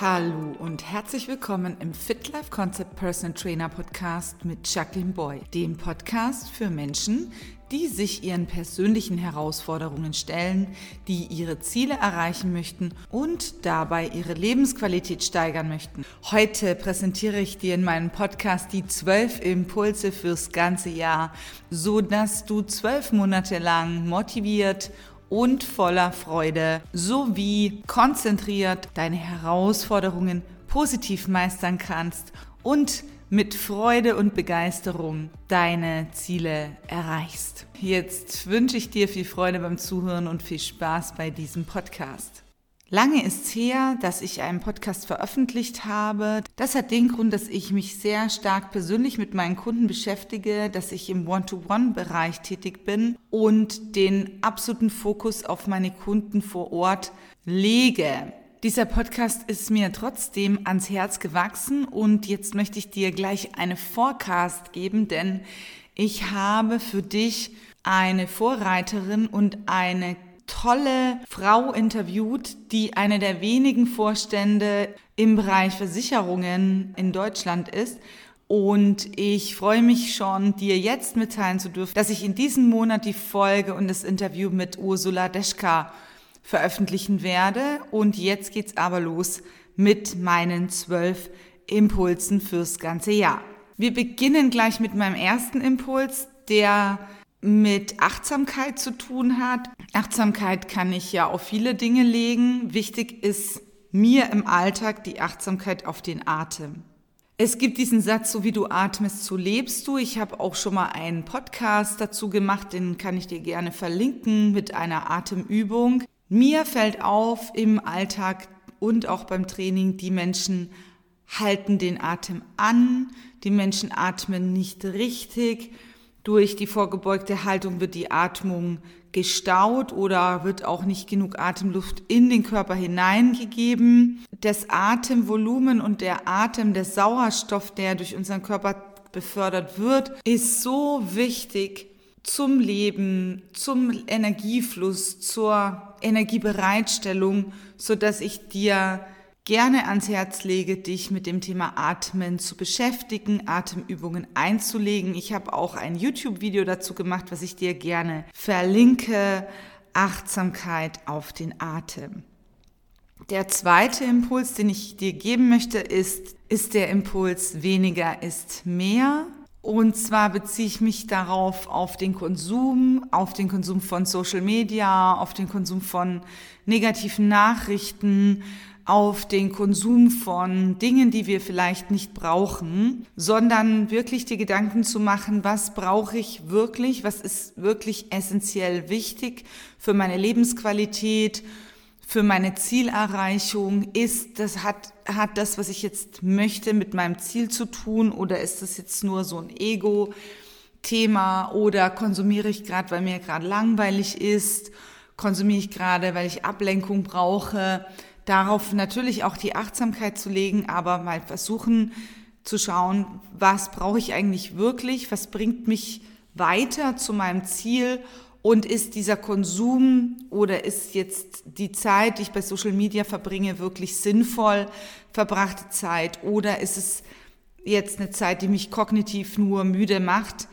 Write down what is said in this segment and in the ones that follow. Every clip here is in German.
Hallo und herzlich willkommen im Fit Life Concept Personal Trainer Podcast mit Jacqueline Boy, dem Podcast für Menschen, die sich ihren persönlichen Herausforderungen stellen, die ihre Ziele erreichen möchten und dabei ihre Lebensqualität steigern möchten. Heute präsentiere ich dir in meinem Podcast die zwölf Impulse fürs ganze Jahr, so dass du zwölf Monate lang motiviert und voller Freude sowie konzentriert deine Herausforderungen positiv meistern kannst und mit Freude und Begeisterung deine Ziele erreichst. Jetzt wünsche ich dir viel Freude beim Zuhören und viel Spaß bei diesem Podcast. Lange ist her, dass ich einen Podcast veröffentlicht habe. Das hat den Grund, dass ich mich sehr stark persönlich mit meinen Kunden beschäftige, dass ich im One-to-One-Bereich tätig bin und den absoluten Fokus auf meine Kunden vor Ort lege. Dieser Podcast ist mir trotzdem ans Herz gewachsen und jetzt möchte ich dir gleich eine Forecast geben, denn ich habe für dich eine Vorreiterin und eine tolle Frau interviewt, die eine der wenigen Vorstände im Bereich Versicherungen in Deutschland ist. Und ich freue mich schon, dir jetzt mitteilen zu dürfen, dass ich in diesem Monat die Folge und das Interview mit Ursula Deschka veröffentlichen werde. Und jetzt geht's aber los mit meinen zwölf Impulsen fürs ganze Jahr. Wir beginnen gleich mit meinem ersten Impuls, der mit Achtsamkeit zu tun hat. Achtsamkeit kann ich ja auf viele Dinge legen. Wichtig ist mir im Alltag die Achtsamkeit auf den Atem. Es gibt diesen Satz, so wie du atmest, so lebst du. Ich habe auch schon mal einen Podcast dazu gemacht, den kann ich dir gerne verlinken mit einer Atemübung. Mir fällt auf im Alltag und auch beim Training, die Menschen halten den Atem an, die Menschen atmen nicht richtig durch die vorgebeugte Haltung wird die Atmung gestaut oder wird auch nicht genug Atemluft in den Körper hineingegeben. Das Atemvolumen und der Atem, der Sauerstoff, der durch unseren Körper befördert wird, ist so wichtig zum Leben, zum Energiefluss, zur Energiebereitstellung, so dass ich dir gerne ans Herz lege, dich mit dem Thema Atmen zu beschäftigen, Atemübungen einzulegen. Ich habe auch ein YouTube-Video dazu gemacht, was ich dir gerne verlinke. Achtsamkeit auf den Atem. Der zweite Impuls, den ich dir geben möchte, ist, ist der Impuls weniger ist mehr. Und zwar beziehe ich mich darauf auf den Konsum, auf den Konsum von Social Media, auf den Konsum von negativen Nachrichten, auf den Konsum von Dingen, die wir vielleicht nicht brauchen, sondern wirklich die Gedanken zu machen, was brauche ich wirklich, was ist wirklich essentiell wichtig für meine Lebensqualität, für meine Zielerreichung, ist das hat hat das, was ich jetzt möchte, mit meinem Ziel zu tun? Oder ist das jetzt nur so ein Ego Thema oder konsumiere ich gerade, weil mir gerade langweilig ist, konsumiere ich gerade, weil ich Ablenkung brauche, darauf natürlich auch die Achtsamkeit zu legen, aber mal versuchen zu schauen, was brauche ich eigentlich wirklich, was bringt mich weiter zu meinem Ziel und ist dieser Konsum oder ist jetzt die Zeit, die ich bei Social Media verbringe, wirklich sinnvoll verbrachte Zeit oder ist es jetzt eine Zeit, die mich kognitiv nur müde macht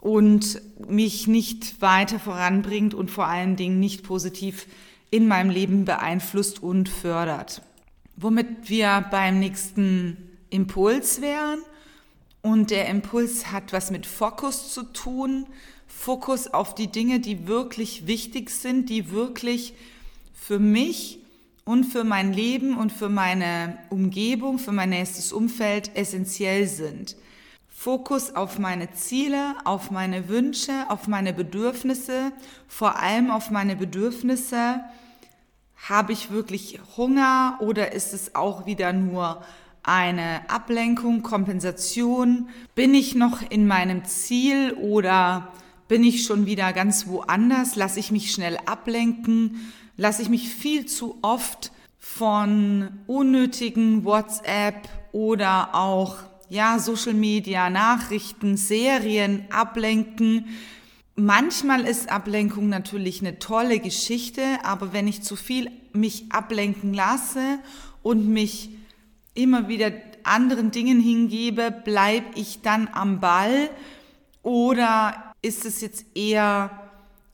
und mich nicht weiter voranbringt und vor allen Dingen nicht positiv in meinem Leben beeinflusst und fördert. Womit wir beim nächsten Impuls wären. Und der Impuls hat was mit Fokus zu tun. Fokus auf die Dinge, die wirklich wichtig sind, die wirklich für mich und für mein Leben und für meine Umgebung, für mein nächstes Umfeld essentiell sind. Fokus auf meine Ziele, auf meine Wünsche, auf meine Bedürfnisse, vor allem auf meine Bedürfnisse, habe ich wirklich Hunger oder ist es auch wieder nur eine Ablenkung, Kompensation? Bin ich noch in meinem Ziel oder bin ich schon wieder ganz woanders? Lasse ich mich schnell ablenken? Lasse ich mich viel zu oft von unnötigen WhatsApp oder auch ja, Social Media, Nachrichten, Serien ablenken? Manchmal ist Ablenkung natürlich eine tolle Geschichte, aber wenn ich zu viel mich ablenken lasse und mich immer wieder anderen Dingen hingebe, bleibe ich dann am Ball oder ist es jetzt eher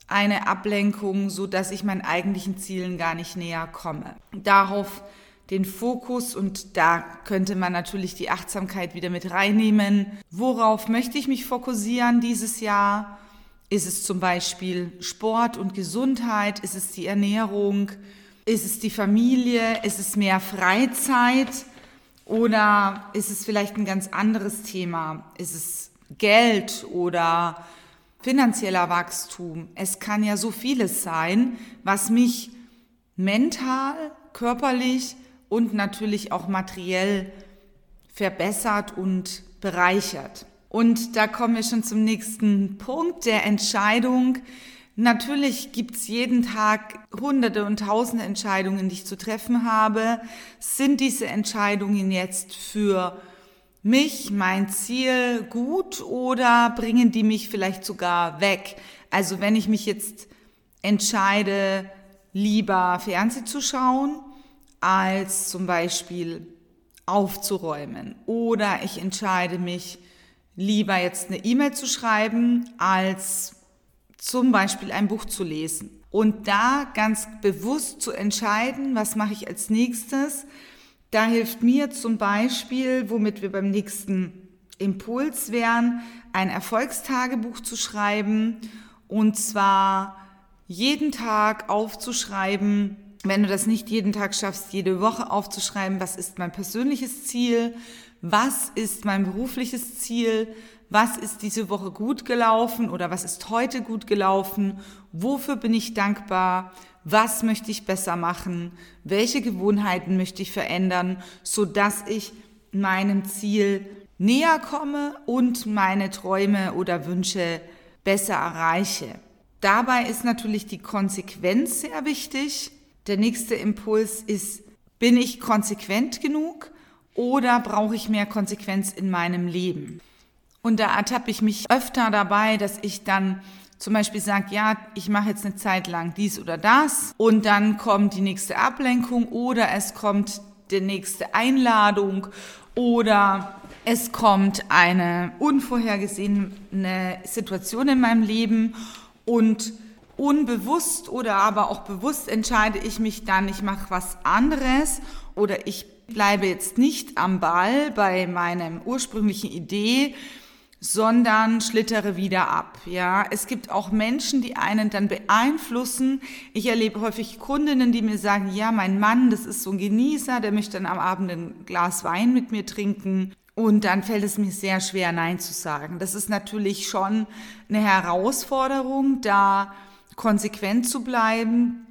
eine Ablenkung, so dass ich meinen eigentlichen Zielen gar nicht näher komme? Darauf den Fokus und da könnte man natürlich die Achtsamkeit wieder mit reinnehmen. Worauf möchte ich mich fokussieren dieses Jahr? Ist es zum Beispiel Sport und Gesundheit? Ist es die Ernährung? Ist es die Familie? Ist es mehr Freizeit? Oder ist es vielleicht ein ganz anderes Thema? Ist es Geld oder finanzieller Wachstum? Es kann ja so vieles sein, was mich mental, körperlich und natürlich auch materiell verbessert und bereichert. Und da kommen wir schon zum nächsten Punkt der Entscheidung. Natürlich gibt's jeden Tag hunderte und tausende Entscheidungen, die ich zu treffen habe. Sind diese Entscheidungen jetzt für mich, mein Ziel gut oder bringen die mich vielleicht sogar weg? Also wenn ich mich jetzt entscheide, lieber Fernseh zu schauen, als zum Beispiel aufzuräumen oder ich entscheide mich, lieber jetzt eine E-Mail zu schreiben, als zum Beispiel ein Buch zu lesen. Und da ganz bewusst zu entscheiden, was mache ich als nächstes, da hilft mir zum Beispiel, womit wir beim nächsten Impuls wären, ein Erfolgstagebuch zu schreiben und zwar jeden Tag aufzuschreiben, wenn du das nicht jeden Tag schaffst, jede Woche aufzuschreiben, was ist mein persönliches Ziel, was ist mein berufliches Ziel, was ist diese Woche gut gelaufen oder was ist heute gut gelaufen, wofür bin ich dankbar, was möchte ich besser machen, welche Gewohnheiten möchte ich verändern, so dass ich meinem Ziel näher komme und meine Träume oder Wünsche besser erreiche. Dabei ist natürlich die Konsequenz sehr wichtig. Der nächste Impuls ist, bin ich konsequent genug? oder brauche ich mehr Konsequenz in meinem Leben? Und da ertappe ich mich öfter dabei, dass ich dann zum Beispiel sage, ja, ich mache jetzt eine Zeit lang dies oder das und dann kommt die nächste Ablenkung oder es kommt die nächste Einladung oder es kommt eine unvorhergesehene Situation in meinem Leben und unbewusst oder aber auch bewusst entscheide ich mich dann, ich mache was anderes oder ich bleibe jetzt nicht am Ball bei meinem ursprünglichen Idee, sondern schlittere wieder ab. Ja, es gibt auch Menschen, die einen dann beeinflussen. Ich erlebe häufig Kundinnen, die mir sagen, ja, mein Mann, das ist so ein Genießer, der möchte dann am Abend ein Glas Wein mit mir trinken. Und dann fällt es mir sehr schwer, Nein zu sagen. Das ist natürlich schon eine Herausforderung, da konsequent zu bleiben.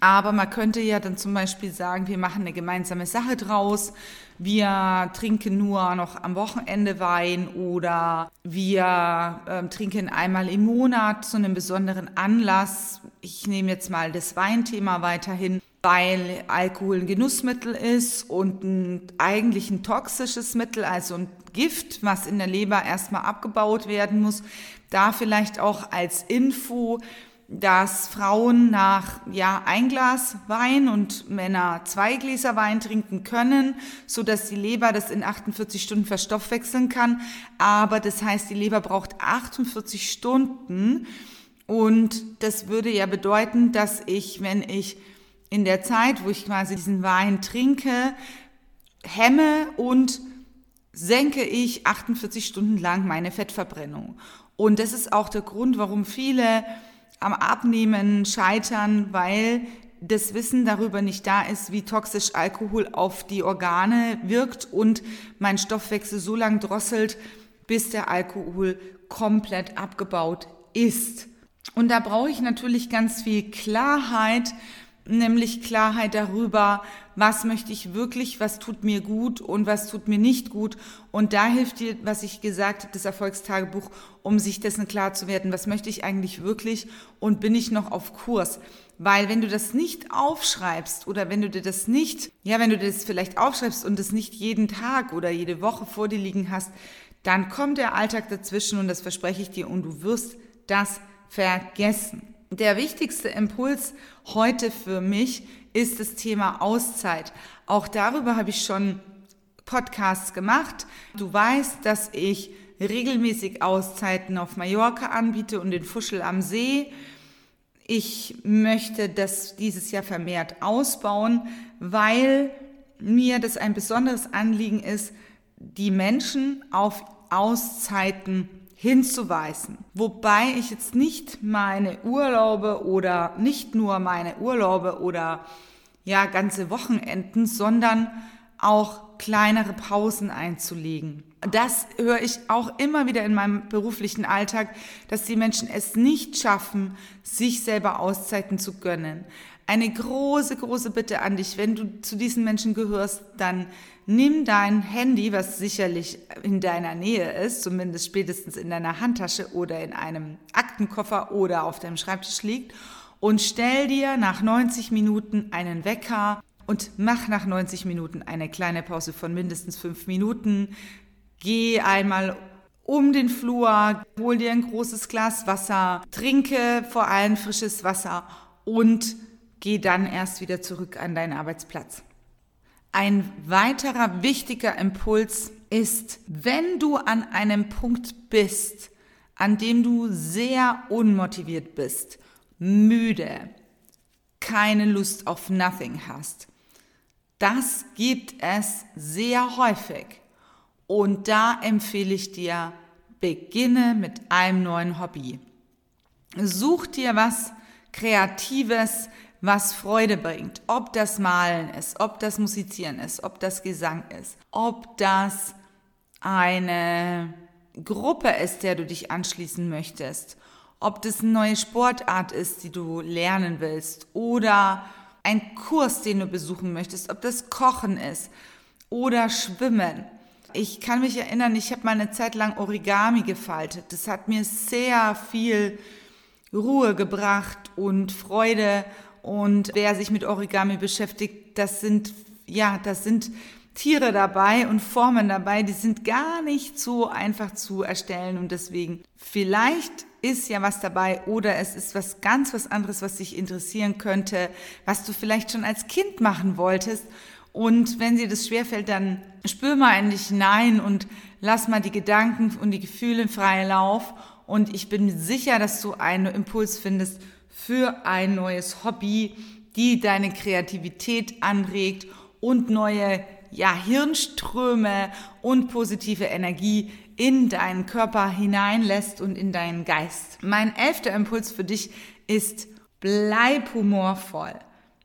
Aber man könnte ja dann zum Beispiel sagen, wir machen eine gemeinsame Sache draus. Wir trinken nur noch am Wochenende Wein oder wir äh, trinken einmal im Monat zu einem besonderen Anlass. Ich nehme jetzt mal das Weinthema weiterhin, weil Alkohol ein Genussmittel ist und ein, eigentlich ein toxisches Mittel, also ein Gift, was in der Leber erstmal abgebaut werden muss. Da vielleicht auch als Info, dass Frauen nach ja ein Glas Wein und Männer zwei Gläser Wein trinken können, so dass die Leber das in 48 Stunden verstoffwechseln kann. Aber das heißt, die Leber braucht 48 Stunden und das würde ja bedeuten, dass ich, wenn ich in der Zeit, wo ich quasi diesen Wein trinke, hemme und senke ich 48 Stunden lang meine Fettverbrennung. Und das ist auch der Grund, warum viele am Abnehmen scheitern, weil das Wissen darüber nicht da ist, wie toxisch Alkohol auf die Organe wirkt und mein Stoffwechsel so lang drosselt, bis der Alkohol komplett abgebaut ist. Und da brauche ich natürlich ganz viel Klarheit, nämlich Klarheit darüber, was möchte ich wirklich, was tut mir gut und was tut mir nicht gut. Und da hilft dir, was ich gesagt habe, das Erfolgstagebuch, um sich dessen klar zu werden, was möchte ich eigentlich wirklich und bin ich noch auf Kurs. Weil wenn du das nicht aufschreibst oder wenn du dir das nicht, ja, wenn du das vielleicht aufschreibst und das nicht jeden Tag oder jede Woche vor dir liegen hast, dann kommt der Alltag dazwischen und das verspreche ich dir und du wirst das vergessen. Der wichtigste Impuls heute für mich ist das Thema Auszeit. Auch darüber habe ich schon Podcasts gemacht. Du weißt, dass ich regelmäßig Auszeiten auf Mallorca anbiete und den Fuschel am See. Ich möchte das dieses Jahr vermehrt ausbauen, weil mir das ein besonderes Anliegen ist, die Menschen auf Auszeiten hinzuweisen. Wobei ich jetzt nicht meine Urlaube oder nicht nur meine Urlaube oder ja ganze Wochenenden, sondern auch kleinere Pausen einzulegen. Das höre ich auch immer wieder in meinem beruflichen Alltag, dass die Menschen es nicht schaffen, sich selber Auszeiten zu gönnen. Eine große, große Bitte an dich, wenn du zu diesen Menschen gehörst, dann nimm dein Handy, was sicherlich in deiner Nähe ist, zumindest spätestens in deiner Handtasche oder in einem Aktenkoffer oder auf deinem Schreibtisch liegt, und stell dir nach 90 Minuten einen Wecker und mach nach 90 Minuten eine kleine Pause von mindestens fünf Minuten. Geh einmal um den Flur, hol dir ein großes Glas Wasser, trinke vor allem frisches Wasser und geh dann erst wieder zurück an deinen Arbeitsplatz. Ein weiterer wichtiger Impuls ist, wenn du an einem Punkt bist, an dem du sehr unmotiviert bist, müde, keine Lust auf Nothing hast. Das gibt es sehr häufig. Und da empfehle ich dir, beginne mit einem neuen Hobby. Such dir was Kreatives, was Freude bringt. Ob das Malen ist, ob das Musizieren ist, ob das Gesang ist, ob das eine Gruppe ist, der du dich anschließen möchtest, ob das eine neue Sportart ist, die du lernen willst oder ein Kurs, den du besuchen möchtest, ob das Kochen ist oder Schwimmen. Ich kann mich erinnern, ich habe mal eine Zeit lang Origami gefaltet. Das hat mir sehr viel Ruhe gebracht und Freude und wer sich mit Origami beschäftigt, das sind, ja, das sind Tiere dabei und Formen dabei, die sind gar nicht so einfach zu erstellen. Und deswegen vielleicht ist ja was dabei oder es ist was ganz was anderes, was dich interessieren könnte, was du vielleicht schon als Kind machen wolltest. Und wenn dir das schwerfällt, dann spür mal in dich hinein und lass mal die Gedanken und die Gefühle freien Lauf. Und ich bin sicher, dass du einen Impuls findest für ein neues Hobby, die deine Kreativität anregt und neue ja, Hirnströme und positive Energie in deinen Körper hineinlässt und in deinen Geist. Mein elfter Impuls für dich ist, bleib humorvoll.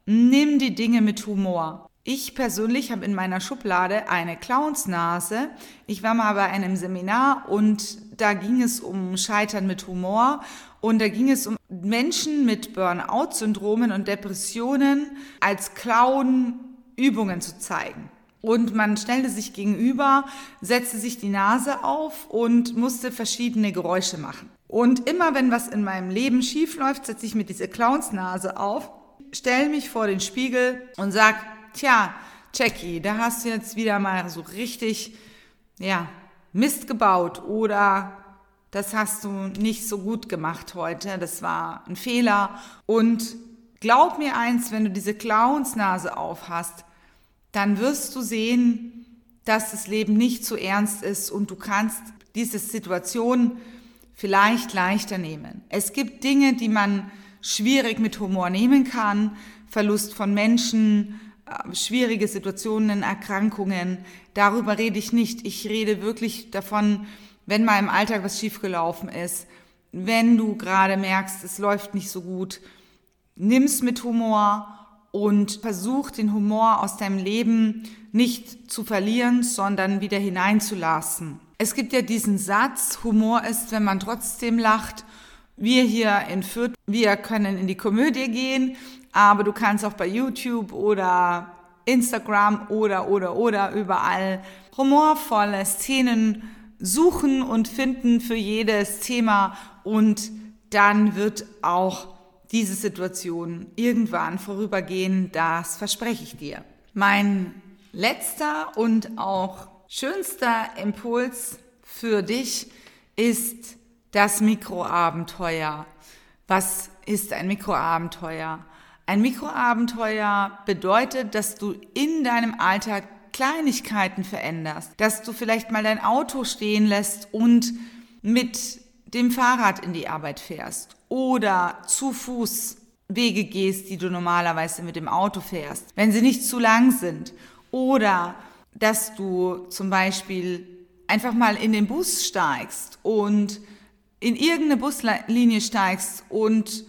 Nimm die Dinge mit Humor. Ich persönlich habe in meiner Schublade eine Clownsnase. Ich war mal bei einem Seminar und da ging es um Scheitern mit Humor und da ging es um Menschen mit Burnout-Syndromen und Depressionen als Clown Übungen zu zeigen. Und man stellte sich gegenüber, setzte sich die Nase auf und musste verschiedene Geräusche machen. Und immer wenn was in meinem Leben schief läuft, setze ich mir diese Clownsnase auf, stelle mich vor den Spiegel und sag, tja, Jackie, da hast du jetzt wieder mal so richtig, ja, Mist gebaut oder das hast du nicht so gut gemacht heute, das war ein Fehler. Und glaub mir eins, wenn du diese Clownsnase auf hast, dann wirst du sehen, dass das Leben nicht so ernst ist und du kannst diese Situation vielleicht leichter nehmen. Es gibt Dinge, die man schwierig mit Humor nehmen kann, Verlust von Menschen, schwierige Situationen, Erkrankungen. Darüber rede ich nicht. Ich rede wirklich davon, wenn mal im Alltag was schiefgelaufen ist, wenn du gerade merkst, es läuft nicht so gut, nimm's mit Humor und versuch den Humor aus deinem Leben nicht zu verlieren, sondern wieder hineinzulassen. Es gibt ja diesen Satz, Humor ist, wenn man trotzdem lacht. Wir hier in Fürth, wir können in die Komödie gehen, aber du kannst auch bei YouTube oder Instagram oder, oder, oder überall humorvolle Szenen suchen und finden für jedes Thema und dann wird auch diese Situation irgendwann vorübergehen, das verspreche ich dir. Mein letzter und auch schönster Impuls für dich ist das Mikroabenteuer. Was ist ein Mikroabenteuer? Ein Mikroabenteuer bedeutet, dass du in deinem Alltag Kleinigkeiten veränderst, dass du vielleicht mal dein Auto stehen lässt und mit dem Fahrrad in die Arbeit fährst oder zu Fuß Wege gehst, die du normalerweise mit dem Auto fährst, wenn sie nicht zu lang sind. Oder dass du zum Beispiel einfach mal in den Bus steigst und in irgendeine Buslinie steigst und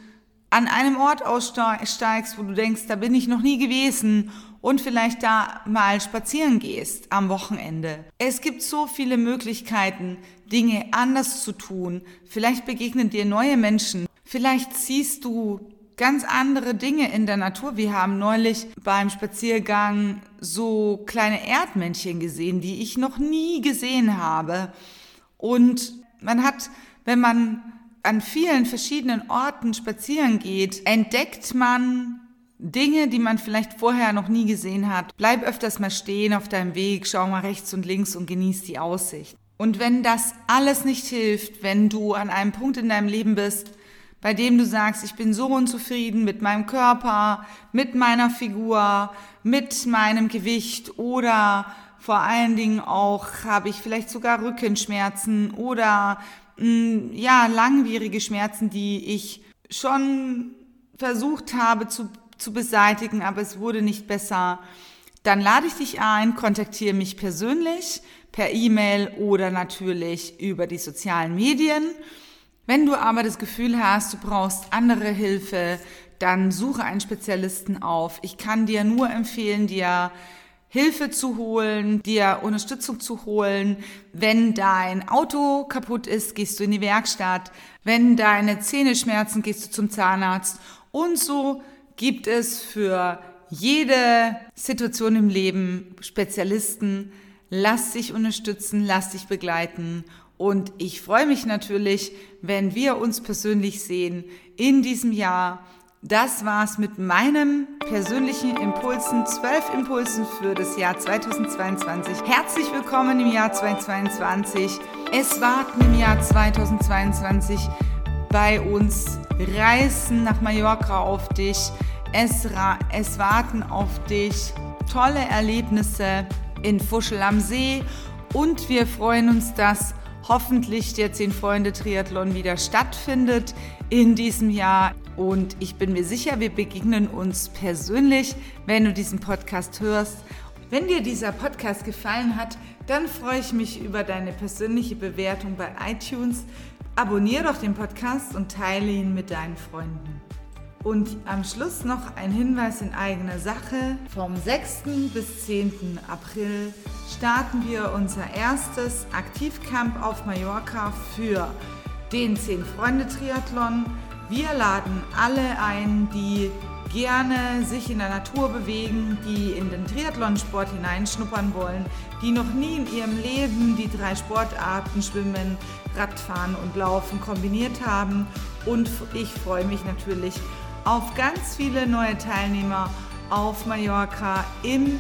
an einem Ort aussteigst, wo du denkst, da bin ich noch nie gewesen und vielleicht da mal spazieren gehst am Wochenende. Es gibt so viele Möglichkeiten, Dinge anders zu tun. Vielleicht begegnen dir neue Menschen. Vielleicht siehst du ganz andere Dinge in der Natur. Wir haben neulich beim Spaziergang so kleine Erdmännchen gesehen, die ich noch nie gesehen habe. Und man hat, wenn man an vielen verschiedenen Orten spazieren geht, entdeckt man Dinge, die man vielleicht vorher noch nie gesehen hat. Bleib öfters mal stehen auf deinem Weg, schau mal rechts und links und genieß die Aussicht. Und wenn das alles nicht hilft, wenn du an einem Punkt in deinem Leben bist, bei dem du sagst, ich bin so unzufrieden mit meinem Körper, mit meiner Figur, mit meinem Gewicht oder vor allen Dingen auch habe ich vielleicht sogar Rückenschmerzen oder mh, mm, ja, langwierige Schmerzen, die ich schon versucht habe zu, zu beseitigen, aber es wurde nicht besser. Dann lade ich dich ein, kontaktiere mich persönlich per E-Mail oder natürlich über die sozialen Medien. Wenn du aber das Gefühl hast, du brauchst andere Hilfe, dann suche einen Spezialisten auf. Ich kann dir nur empfehlen, dir Hilfe zu holen, dir Unterstützung zu holen. Wenn dein Auto kaputt ist, gehst du in die Werkstatt. Wenn deine Zähne schmerzen, gehst du zum Zahnarzt. Und so gibt es für jede Situation im Leben Spezialisten. Lass dich unterstützen, lass dich begleiten und ich freue mich natürlich, wenn wir uns persönlich sehen in diesem Jahr. Das war's mit meinem persönlichen Impulsen, zwölf Impulsen für das Jahr 2022. Herzlich willkommen im Jahr 2022. Es warten im Jahr 2022 bei uns Reisen nach Mallorca auf dich. Es, es warten auf dich tolle Erlebnisse in Fuschel am See und wir freuen uns, dass hoffentlich der Zehn Freunde Triathlon wieder stattfindet in diesem Jahr. Und ich bin mir sicher, wir begegnen uns persönlich, wenn du diesen Podcast hörst. Wenn dir dieser Podcast gefallen hat, dann freue ich mich über deine persönliche Bewertung bei iTunes. Abonniere doch den Podcast und teile ihn mit deinen Freunden. Und am Schluss noch ein Hinweis in eigener Sache. Vom 6. bis 10. April starten wir unser erstes Aktivcamp auf Mallorca für den 10 Freunde Triathlon. Wir laden alle ein, die gerne sich in der Natur bewegen, die in den Triathlonsport hineinschnuppern wollen, die noch nie in ihrem Leben die drei Sportarten Schwimmen, Radfahren und Laufen kombiniert haben. Und ich freue mich natürlich auf ganz viele neue Teilnehmer auf Mallorca im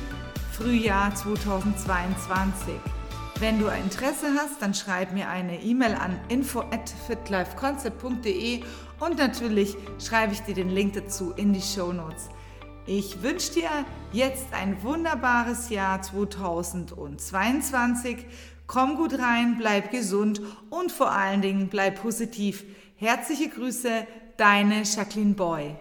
Frühjahr 2022. Wenn du Interesse hast, dann schreib mir eine E-Mail an info at fitlifeconcept.de und natürlich schreibe ich dir den Link dazu in die Show Notes. Ich wünsche dir jetzt ein wunderbares Jahr 2022. Komm gut rein, bleib gesund und vor allen Dingen bleib positiv. Herzliche Grüße, deine Jacqueline Boy.